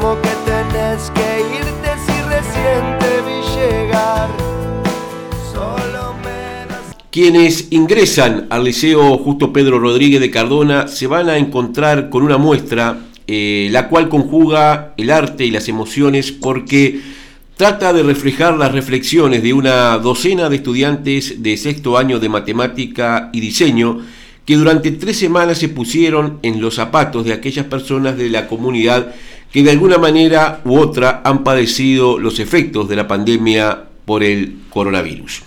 como que tenés que irte si recién te vi llegar. Solo me Quienes ingresan al Liceo Justo Pedro Rodríguez de Cardona se van a encontrar con una muestra eh, la cual conjuga el arte y las emociones porque trata de reflejar las reflexiones de una docena de estudiantes de sexto año de matemática y diseño que durante tres semanas se pusieron en los zapatos de aquellas personas de la comunidad que de alguna manera u otra han padecido los efectos de la pandemia por el coronavirus.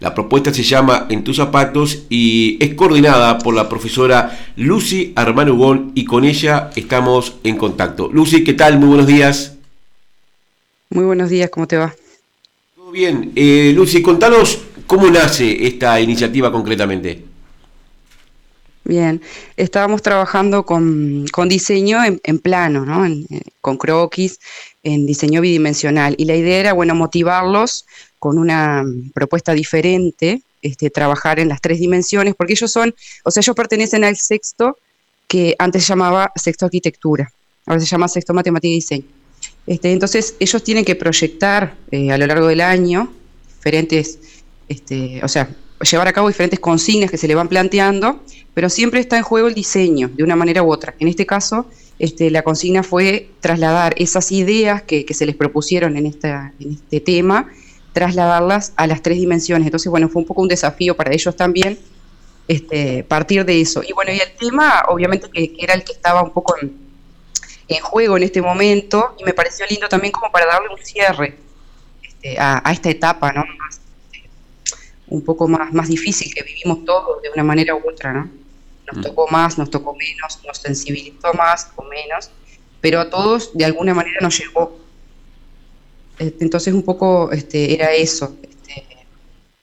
La propuesta se llama En tus zapatos y es coordinada por la profesora Lucy Armanugón y con ella estamos en contacto. Lucy, ¿qué tal? Muy buenos días. Muy buenos días, ¿cómo te va? Todo bien. Eh, Lucy, contanos cómo nace esta iniciativa concretamente. Bien, estábamos trabajando con, diseño en, plano, ¿no? Eh, con croquis, en diseño bidimensional. Y la idea era, bueno, motivarlos con una propuesta diferente, este, trabajar en las tres dimensiones, porque ellos son, o sea, ellos pertenecen al sexto que antes se llamaba sexto arquitectura, ahora se llama sexto matemática y diseño. Este, entonces, ellos tienen que proyectar eh, a lo largo del año diferentes, este, o sea, llevar a cabo diferentes consignas que se le van planteando, pero siempre está en juego el diseño, de una manera u otra. En este caso, este, la consigna fue trasladar esas ideas que, se les propusieron en, esta, en este tema, trasladarlas a las tres dimensiones. Entonces, bueno, fue un poco un desafío para ellos también este, partir de eso. Y bueno, y el tema, obviamente, que, era el que estaba un poco en, juego en este momento, y me pareció lindo también como para darle un cierre este, a, a, esta etapa, ¿no? Un poco más, más difícil que vivimos todos de una manera u otra, ¿no? Nos mm. tocó más, nos tocó menos, nos sensibilizó más o menos, pero a todos de alguna manera nos llegó. Este, entonces un poco este, era eso, este,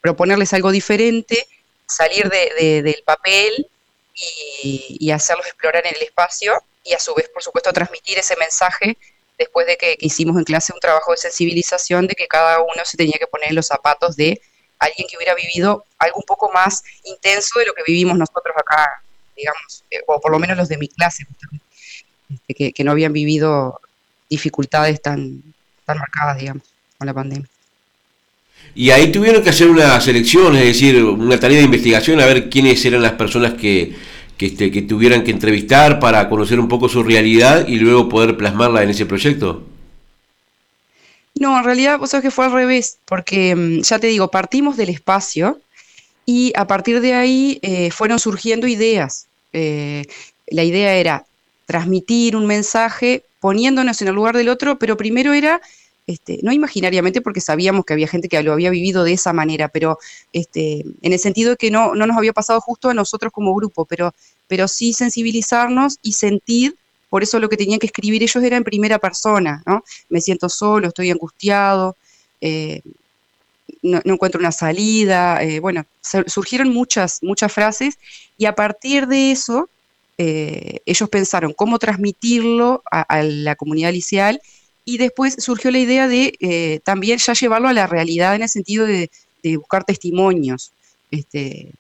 proponerles algo diferente, salir de, del papel y, y, hacerlos explorar en el espacio y a su vez, por supuesto, transmitir ese mensaje después de que hicimos en clase un trabajo de sensibilización de que cada uno se tenía que poner en los zapatos de alguien que hubiera vivido algo un poco más intenso de lo que vivimos nosotros acá, digamos, eh, o por lo menos los de mi clase, este, que, no habían vivido dificultades tan, tan marcadas, digamos, con la pandemia. Y ahí tuvieron que hacer una selección, es decir, una tarea de investigación, a ver quiénes eran las personas que, que, este, que tuvieran que entrevistar para conocer un poco su realidad y luego poder plasmarla en ese proyecto. No, en realidad, vos sabés que fue al revés, porque mm, ya te digo, partimos del espacio y a partir de ahí eh, fueron surgiendo ideas. Eh, la idea era transmitir un mensaje poniéndonos en el lugar del otro, pero primero era, este, no imaginariamente porque sabíamos que había gente que lo había vivido de esa manera, pero este, en el sentido de que no, no nos había pasado justo a nosotros como grupo, pero, pero sí sensibilizarnos y sentir por eso lo que tenían que escribir ellos era en primera persona, ¿no? Me siento solo, estoy angustiado, eh, no, encuentro una salida, eh, bueno, surgieron muchas, muchas frases y a partir de eso eh, ellos pensaron cómo transmitirlo a, la comunidad liceal y después surgió la idea de también ya llevarlo a la realidad en el sentido de, de buscar testimonios. Este,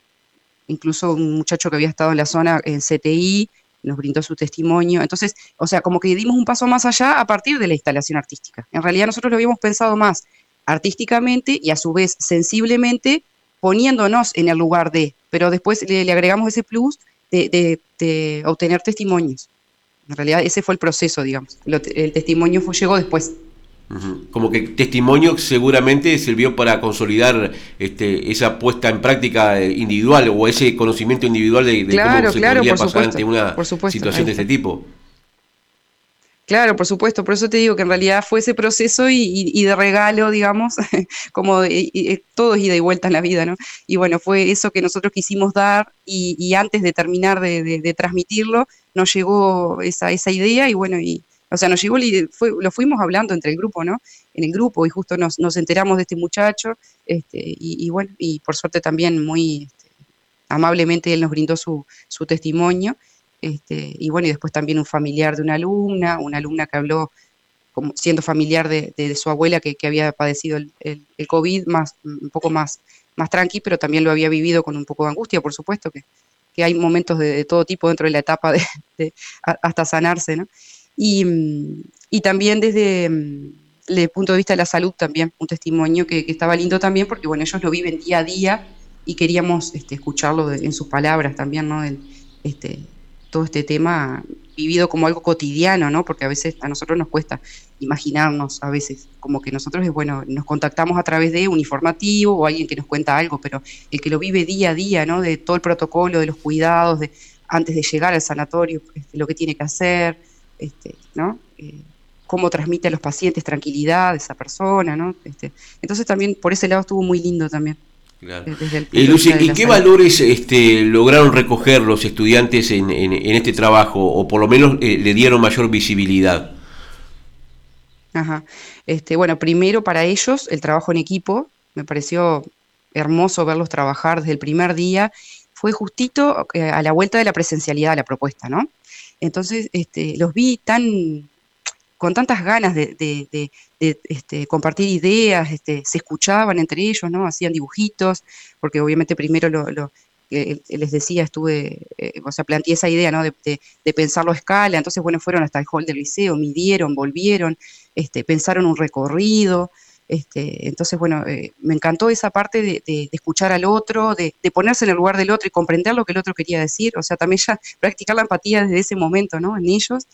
incluso un muchacho que había estado en la zona en CTI, nos brindó su testimonio. Entonces, o sea, como que dimos un paso más allá a partir de la instalación artística. En realidad nosotros lo habíamos pensado más artísticamente y a su vez sensiblemente poniéndonos en el lugar de, pero después le, agregamos ese plus de, obtener testimonios. En realidad ese fue el proceso, digamos. el testimonio llegó después. Como que testimonio seguramente sirvió para consolidar este, esa puesta en práctica eh, individual o ese conocimiento individual de, cómo se podría pasar ante una situación de este tipo. Claro, por supuesto, por eso te digo que en realidad fue ese proceso y, de regalo, digamos, como todo es ida y vuelta en la vida, ¿no? Y bueno, fue eso que nosotros quisimos dar y, antes de terminar de, transmitirlo, nos llegó esa, esa idea y bueno, y, o sea, nos llegó, fue, lo fuimos hablando entre el grupo, ¿no? En el grupo y justo nos, enteramos de este muchacho este, y, bueno, y por suerte también muy este, amablemente él nos brindó su, testimonio. Este, y bueno, y después también un familiar de una alumna, una alumna que habló como siendo familiar de, su abuela que, había padecido el, COVID, más, un poco más, más tranqui, pero también lo había vivido con un poco de angustia, por supuesto, que, hay momentos de, todo tipo dentro de la etapa de, hasta sanarse, ¿no? Y, también desde el punto de vista de la salud, también un testimonio que, estaba lindo también, porque bueno, ellos lo viven día a día y queríamos este, escucharlo en sus palabras también, ¿no? este, todo este tema vivido como algo cotidiano, ¿no? Porque a veces a nosotros nos cuesta imaginarnos, a veces, como que nosotros, bueno, nos contactamos a través de un informativo o alguien que nos cuenta algo, pero el que lo vive día a día, ¿no? De todo el protocolo, de los cuidados, de antes de llegar al sanatorio, este, lo que tiene que hacer, este, ¿no? Eh, cómo transmite a los pacientes tranquilidad esa persona, ¿no? Este, entonces también por ese lado estuvo muy lindo también. y Lucy, ¿y qué valores este, lograron recoger los estudiantes en, este trabajo o por lo menos eh, le dieron mayor visibilidad? Ajá. Este, bueno, primero para ellos el trabajo en equipo, me pareció hermoso verlos trabajar desde el primer día. Fue justito eh, a la vuelta de la presencialidad de la propuesta, ¿no? Entonces, este, los vi tan con tantas ganas de, este, compartir ideas, este, se escuchaban entre ellos, ¿no? Hacían dibujitos, porque obviamente primero lo, les decía, estuve, eh, o sea, planteé esa idea, ¿no? De, pensarlo a escala, entonces, bueno, fueron hasta el hall del liceo, midieron, volvieron, este, pensaron un recorrido, este, entonces, bueno, eh, me encantó esa parte de, escuchar al otro, de, ponerse en el lugar del otro y comprender lo que el otro quería decir, o sea, también ya practicar la empatía desde ese momento, ¿no? En ellos.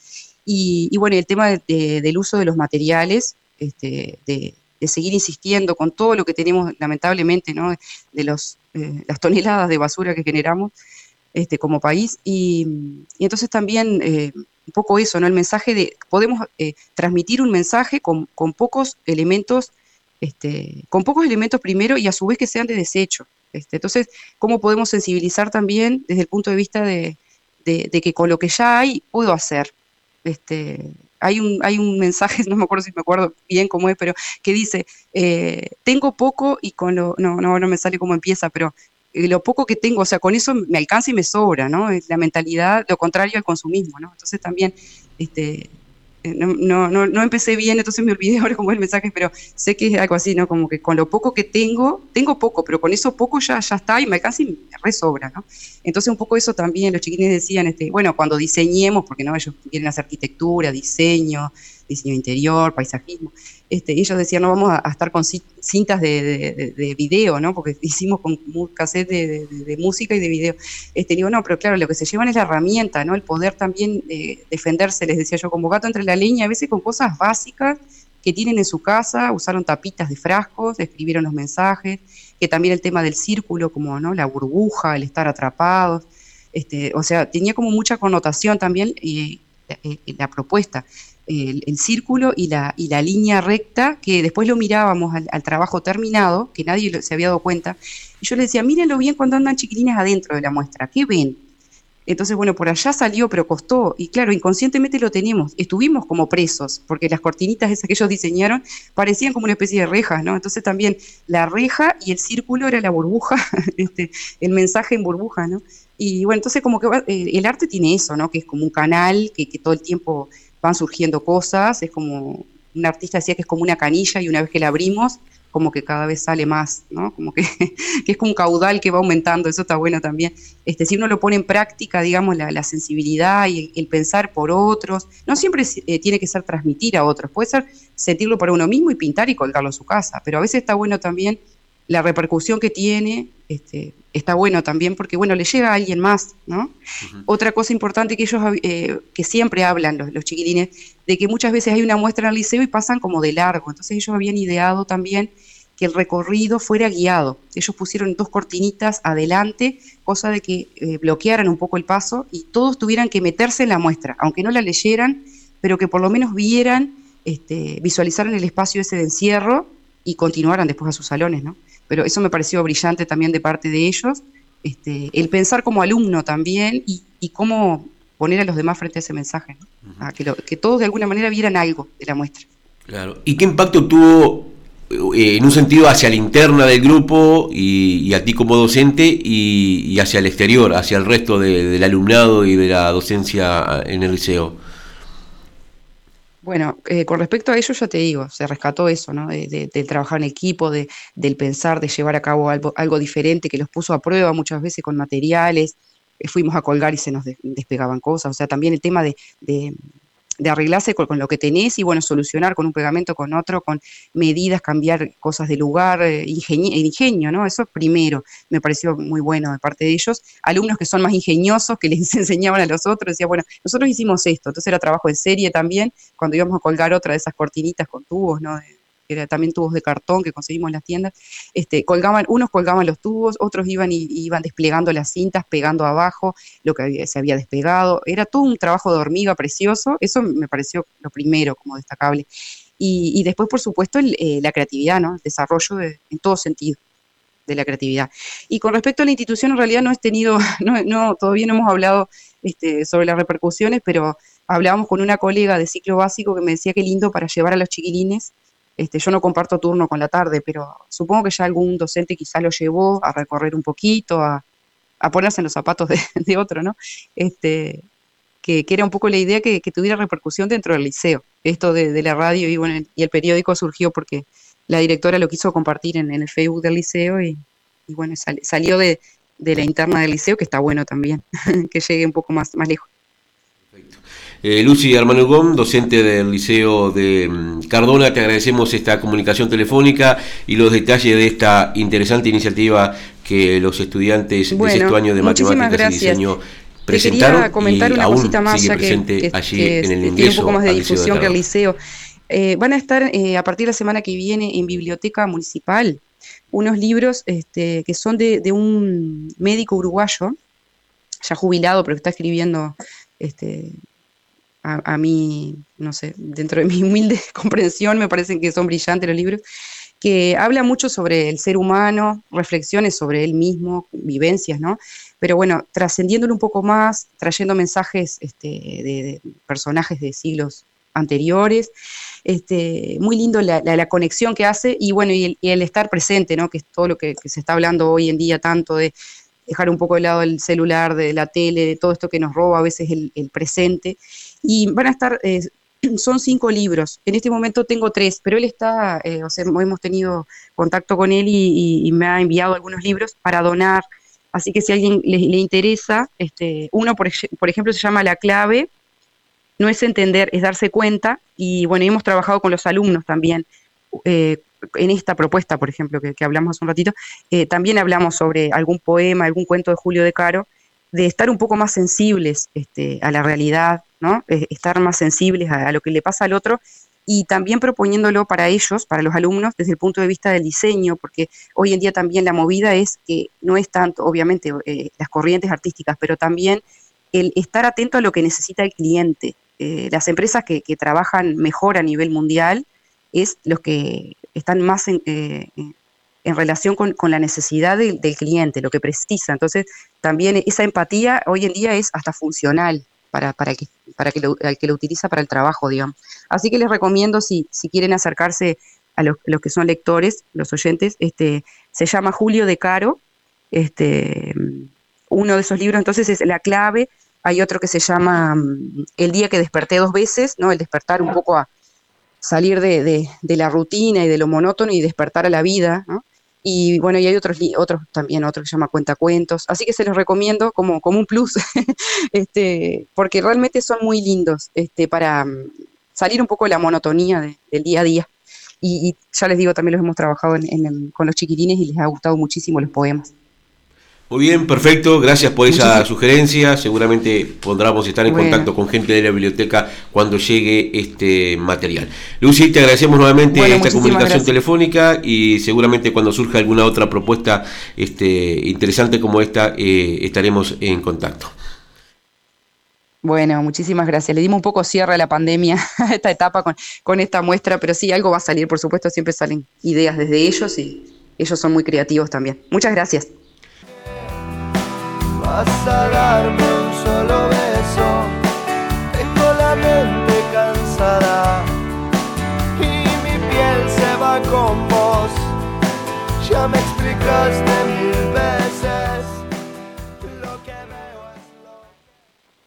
Y, bueno, el tema del uso de los materiales, este, de, seguir insistiendo con todo lo que tenemos, lamentablemente, ¿no? de los, eh, las toneladas de basura que generamos este, como país. Y, entonces también eh, un poco eso, ¿no? el mensaje de, podemos eh, transmitir un mensaje con, pocos elementos, este, con pocos elementos primero y a su vez que sean de desecho. Este, entonces, ¿cómo podemos sensibilizar también desde el punto de vista de, que con lo que ya hay puedo hacer? Este, hay un, hay un mensaje, no me acuerdo si me acuerdo bien cómo es, pero que dice, eh, tengo poco y con lo, no, no, no me sale cómo empieza, pero eh, lo poco que tengo, o sea, con eso me alcanza y me sobra, ¿no? Es la mentalidad, lo contrario al consumismo, ¿no? Entonces también, este, no, no, no, empecé bien, entonces me olvidé ahora cómo es el mensaje, pero sé que es algo así, ¿no? Como que con lo poco que tengo, tengo poco, pero con eso poco ya, ya está y me y me resobra, ¿no? Entonces un poco eso también, los chiquines decían, este, bueno, cuando diseñemos, porque no ellos quieren hacer arquitectura, diseño, diseño interior, paisajismo, este, ellos decían, no vamos a, estar con cintas de, de, video, ¿no? Porque hicimos con cassette de, música y de video. Este, digo, no, pero claro, lo que se llevan es la herramienta, ¿no? El poder también eh, defenderse, les decía yo, como gato entre la leña, a veces con cosas básicas que tienen en su casa, usaron tapitas de frascos, escribieron los mensajes, que también el tema del círculo, como ¿no? la burbuja, el estar atrapados, este, o sea, tenía como mucha connotación también y la propuesta el, círculo y la, y la línea recta, que después lo mirábamos al, trabajo terminado, que nadie se había dado cuenta, y yo le decía, mírenlo bien cuando andan chiquilines adentro de la muestra, ¿qué ven? Entonces, bueno, por allá salió, pero costó, y claro, inconscientemente lo tenemos, estuvimos como presos, porque las cortinitas esas que ellos diseñaron parecían como una especie de rejas, ¿no? Entonces también la reja y el círculo era la burbuja, este, el mensaje en burbuja, ¿no? Y bueno, entonces como que eh, el arte tiene eso, ¿no? Que es como un canal que, que todo el tiempo van surgiendo cosas, es como, un artista decía que es como una canilla y una vez que la abrimos, como que cada vez sale más, ¿no? Como que, es como un caudal que va aumentando, eso está bueno también. Este, si uno lo pone en práctica, digamos, la, sensibilidad y el, pensar por otros, no siempre eh, tiene que ser transmitir a otros, puede ser sentirlo para uno mismo y pintar y colgarlo en su casa, pero a veces está bueno también la repercusión que tiene este, está bueno también porque, bueno, le llega a alguien más, ¿no? Otra cosa importante que ellos, eh, que siempre hablan los, chiquilines, de que muchas veces hay una muestra en el liceo y pasan como de largo, entonces ellos habían ideado también que el recorrido fuera guiado. Ellos pusieron dos cortinitas adelante, cosa de que eh, bloquearan un poco el paso y todos tuvieran que meterse en la muestra, aunque no la leyeran, pero que por lo menos vieran, este, visualizaran el espacio ese de encierro y continuaran después a sus salones, ¿no? Pero eso me pareció brillante también de parte de ellos, este, el pensar como alumno también y, cómo poner a los demás frente a ese mensaje, que, todos de alguna manera vieran algo de la muestra. Claro. ¿Y qué impacto tuvo eh, en un sentido hacia la interna del grupo y, a ti como docente y, hacia el exterior, hacia el resto del alumnado y de la docencia en el liceo? Bueno, eh, con respecto a ello ya te digo, se rescató eso, ¿no? De, del trabajar en equipo, de, del pensar, de llevar a cabo algo, algo, diferente que los puso a prueba muchas veces con materiales, eh, fuimos a colgar y se nos despegaban cosas, o sea, también el tema de, arreglarse con, lo que tenés y bueno, solucionar con un pegamento, con otro, con medidas, cambiar cosas de lugar, eh, ingenio, ¿no? Eso primero me pareció muy bueno de parte de ellos. Alumnos que son más ingeniosos, que les enseñaban a los otros, decía, bueno, nosotros hicimos esto, entonces era trabajo en serie también, cuando íbamos a colgar otra de esas cortinitas con tubos, ¿no? Que era también tubos de cartón que conseguimos en las tiendas, este, colgaban, unos colgaban los tubos, otros iban y iban desplegando las cintas, pegando abajo lo que se había despegado. Era todo un trabajo de hormiga precioso, eso me pareció lo primero como destacable. Y, después, por supuesto, eh, la creatividad, ¿no? el desarrollo en todo sentido de la creatividad. Y con respecto a la institución, en realidad no he tenido, todavía no hemos hablado este, sobre las repercusiones, pero hablábamos con una colega de ciclo básico que me decía que lindo para llevar a los chiquilines este, yo no comparto turno con la tarde, pero supongo que ya algún docente quizá lo llevó a recorrer un poquito, a, ponerse en los zapatos de, otro, ¿no? Este, que, era un poco la idea que, tuviera repercusión dentro del liceo. Esto de, la radio y, bueno, y el periódico surgió porque la directora lo quiso compartir en, el Facebook del liceo y, bueno, salió de, la interna del liceo, que está bueno también, que llegue un poco más, más lejos. Eh, Lucy Armando Gómez, docente del Liceo de mm, Cardona, te agradecemos esta comunicación telefónica y los detalles de esta interesante iniciativa que los estudiantes de sexto año de matemáticas y diseño presentaron quería comentar una cosita más ya que, allí en el tiene un poco más de difusión que el liceo. Eh, van a estar eh, a partir de la semana que viene en biblioteca municipal unos libros este, que son de, de, un médico uruguayo, ya jubilado, pero que está escribiendo este, a, mí, no sé, dentro de mi humilde comprensión, me parecen que son brillantes los libros, que habla mucho sobre el ser humano, reflexiones sobre él mismo, vivencias, ¿no? Pero bueno, trascendiéndolo un poco más, trayendo mensajes este, de, personajes de siglos anteriores, este, muy lindo la, conexión que hace y bueno, y el, estar presente, ¿no? Que es todo lo que, se está hablando hoy en día tanto de dejar un poco de lado el celular, de la tele, de todo esto que nos roba a veces el presente y van a estar, eh, son cinco libros. En este momento tengo tres, pero él está, eh, o sea, hemos tenido contacto con él y, me ha enviado algunos libros para donar. Así que si a alguien le, interesa, este, uno, por, ejemplo, se llama La clave, no es entender, es darse cuenta. Y bueno, hemos trabajado con los alumnos también. Eh, en esta propuesta, por ejemplo, que, hablamos hace un ratito, también hablamos sobre algún poema, algún cuento de Julio de Caro, de estar un poco más sensibles este, a la realidad, ¿no? Eh, estar más sensibles a, lo que le pasa al otro y también proponiéndolo para ellos, para los alumnos, desde el punto de vista del diseño, porque hoy en día también la movida es que no es tanto, obviamente, eh, las corrientes artísticas, pero también el estar atento a lo que necesita el cliente. Eh, las empresas que, trabajan mejor a nivel mundial es los que están más en, en relación con, la necesidad del, cliente, lo que precisa. Entonces, también esa empatía hoy en día es hasta funcional para, para, que, para que, lo, que lo utiliza para el trabajo, digamos. Así que les recomiendo, si, si quieren acercarse a los, que son lectores, los oyentes, este, se llama Julio de Caro, este, uno de esos libros entonces es La clave, hay otro que se llama mm, El día que desperté dos veces, ¿no? el despertar un poco a salir de, de, de la rutina y de lo monótono y despertar a la vida, ¿no? Y bueno, y hay otros, otros también, otro que se llama Cuentacuentos. Así que se los recomiendo como, como un plus, este, porque realmente son muy lindos este, para mm, salir un poco de la monotonía del día a día. Y, ya les digo, también los hemos trabajado con los chiquitines y les ha gustado muchísimo los poemas. Muy bien, perfecto, gracias por esa sugerencia. Seguramente podremos estar en contacto con gente de la biblioteca cuando llegue este material. Lucy, te agradecemos nuevamente esta comunicación telefónica y seguramente cuando surja alguna otra propuesta este, interesante como esta, eh, estaremos en contacto. Bueno, muchísimas gracias. Le dimos un poco cierre a la pandemia, a esta etapa con, con esta muestra, pero sí, algo va a salir, por supuesto, siempre salen ideas desde ellos y ellos son muy creativos también. Muchas gracias vas a darme un solo beso. Tengo la mente cansada y mi piel se va con vos. Ya me explicaste mil veces.